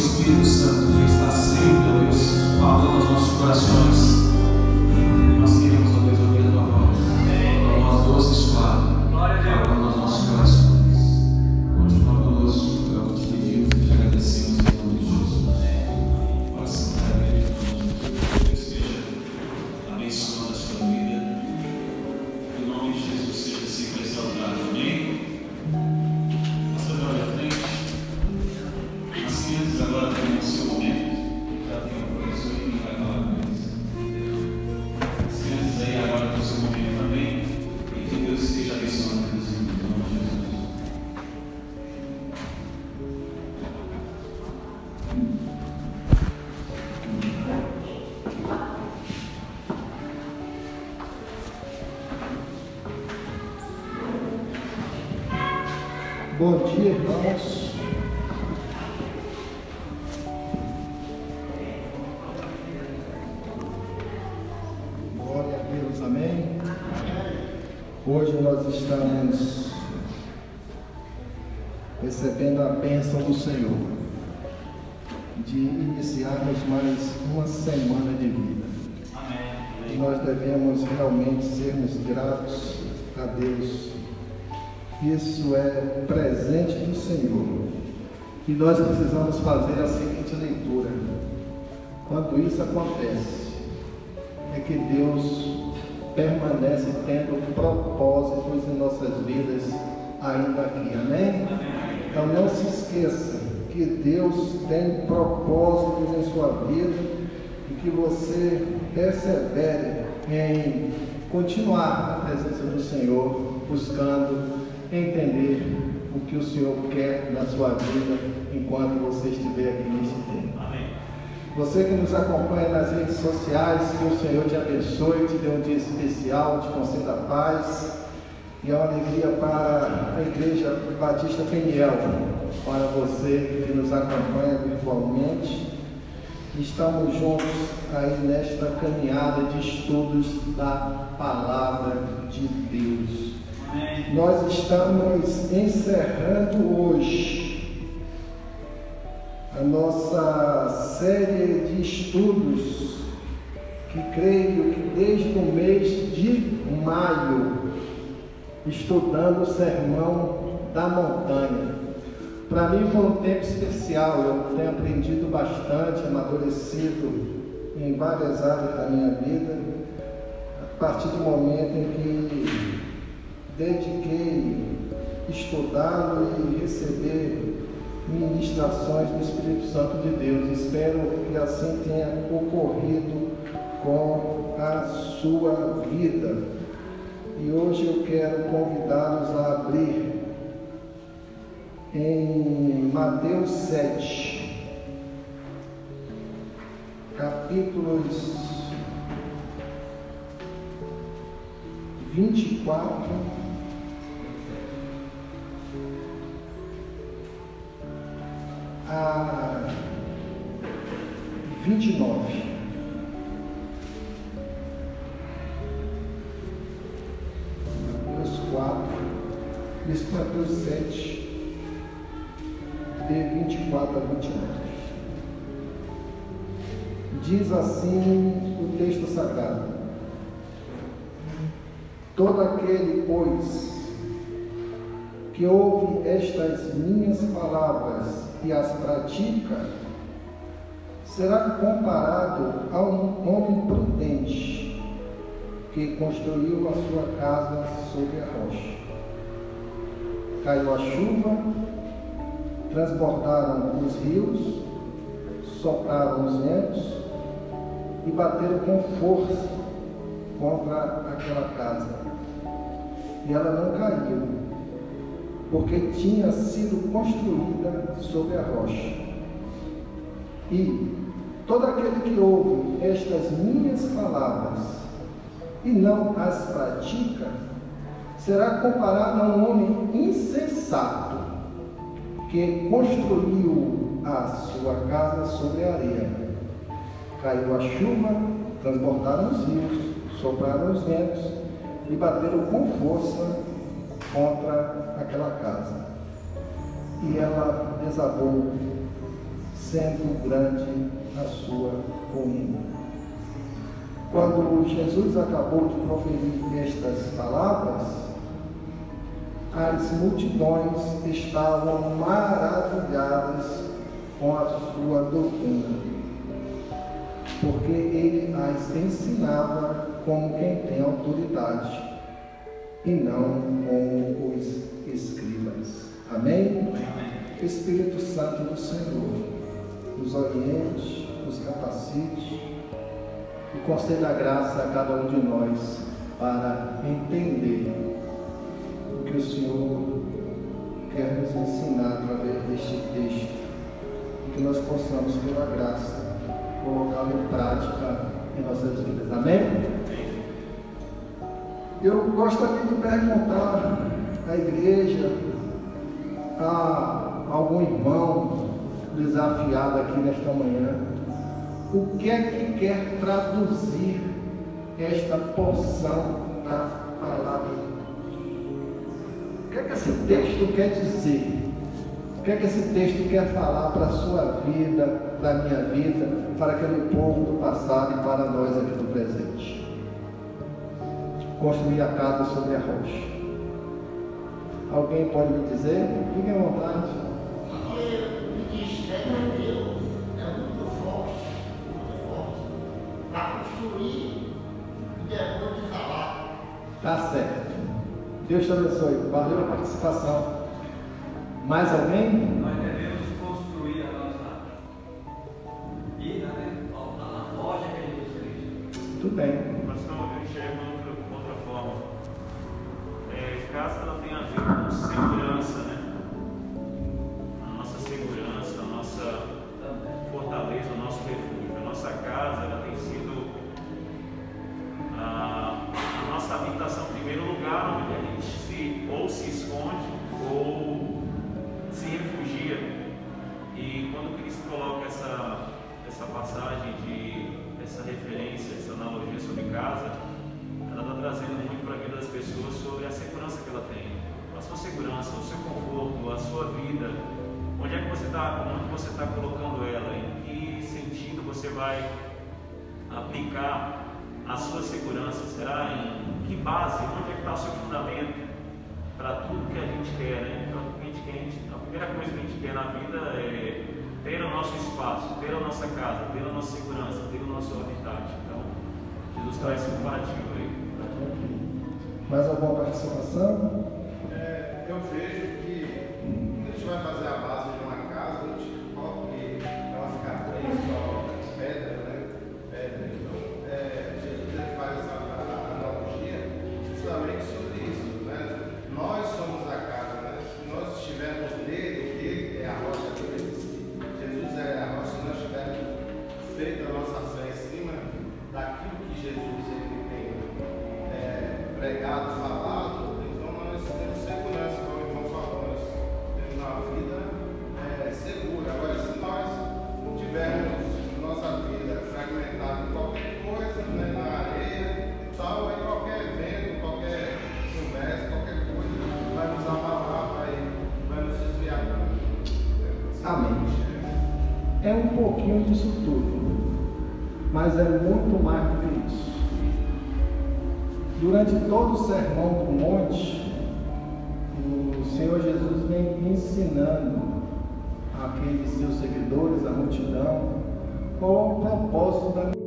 Espírito Santo que está sempre, ó Deus, falando aos nossos corações. Bom dia, irmãos. Glória a Deus, amém. Hoje nós estamos recebendo a bênção do Senhor de iniciarmos mais uma semana de vida. E nós devemos realmente sermos gratos a Deus isso é presente do Senhor. E nós precisamos fazer a seguinte leitura. Quando isso acontece, é que Deus permanece tendo propósitos em nossas vidas ainda aqui. Amém? Então não se esqueça que Deus tem propósitos em sua vida e que você persevere em continuar na presença do Senhor, buscando entender o que o Senhor quer na sua vida enquanto você estiver aqui nesse tempo. Você que nos acompanha nas redes sociais, que o Senhor te abençoe, te dê um dia especial, te conceda paz. E é uma alegria para a Igreja Batista Peniel, para você que nos acompanha virtualmente. Estamos juntos aí nesta caminhada de estudos da Palavra de Deus. Nós estamos encerrando hoje a nossa série de estudos que creio que desde o mês de maio, estudando o sermão da montanha. Para mim foi um tempo especial, eu tenho aprendido bastante, amadurecido em várias áreas da minha vida, a partir do momento em que dediquei estudá-lo e receber ministrações do Espírito Santo de Deus. Espero que assim tenha ocorrido com a sua vida. E hoje eu quero convidá-los a abrir em Mateus 7, capítulos 24 a 29. Mateus 4, isso Mateus 7, de 24 a 29. Diz assim o texto sagrado: Todo aquele, pois, que ouve estas minhas palavras e as pratica, será comparado a um homem prudente que construiu a sua casa sobre a rocha. Caiu a chuva, transbordaram os rios, sopraram os ventos e bateram com força contra aquela casa. E ela não caiu, porque tinha sido construída sobre a rocha. E todo aquele que ouve estas minhas palavras e não as pratica, será comparado a um homem insensato que construiu a sua casa sobre a areia. Caiu a chuva, transbordaram os rios, sopraram os ventos e bateram com força contra aquela casa. E ela desabou sendo grande a sua ruína. Quando Jesus acabou de proferir estas palavras, as multidões estavam maravilhadas com a sua doutrina, porque ele as ensinava como quem tem autoridade e não como os escribas. Amém? Espírito Santo do Senhor, nos oriente, nos capacite e conceda graça a cada um de nós para entender o que o Senhor quer nos ensinar através deste texto e que nós possamos, pela graça, colocá-lo em prática em nossas vidas. Amém? Eu gostaria de perguntar à igreja, a algum irmão desafiado aqui nesta manhã, o que é que quer traduzir esta porção da palavra? O que é que esse texto quer dizer? O que é que esse texto quer falar para a sua vida, para a minha vida, para aquele povo do passado e para nós aqui do presente? Construir a casa sobre a rocha. Alguém pode me dizer? Fique à vontade. Porque o ministério de Deus é muito forte, muito forte, para construir e depois de falar. Tá certo. Deus te abençoe. Valeu a participação. Mais alguém? Nós devemos construir a nossa vida, né? Na loja que a gente fez. Tudo bem. Casa ela tem a ver com segurança, né? A nossa segurança, a nossa fortaleza, o nosso refúgio. A nossa casa ela tem sido a, a nossa habitação, em primeiro lugar, onde a gente se, ou se esconde ou se refugia. E quando Cristo coloca essa, essa passagem de essa referência, essa analogia sobre casa, ela está trazendo muito a pessoas sobre a segurança que ela tem, a sua segurança, o seu conforto, a sua vida. Onde é que você está, onde você está colocando ela? Em que sentido você vai aplicar a sua segurança? Será em que base? Onde é que está o seu fundamento para tudo que a gente quer, né? Para tudo que a gente. A primeira coisa que a gente quer na vida é ter o nosso espaço, ter a nossa casa, ter a nossa segurança, ter o nosso habitat. Então, Jesus traz esse comparativo aí. Mais alguma participação? É, eu vejo que pouquinho disso tudo, mas é muito mais do que isso. Durante todo o sermão do monte, o Senhor Jesus vem ensinando aqueles seus seguidores, a multidão, qual o propósito da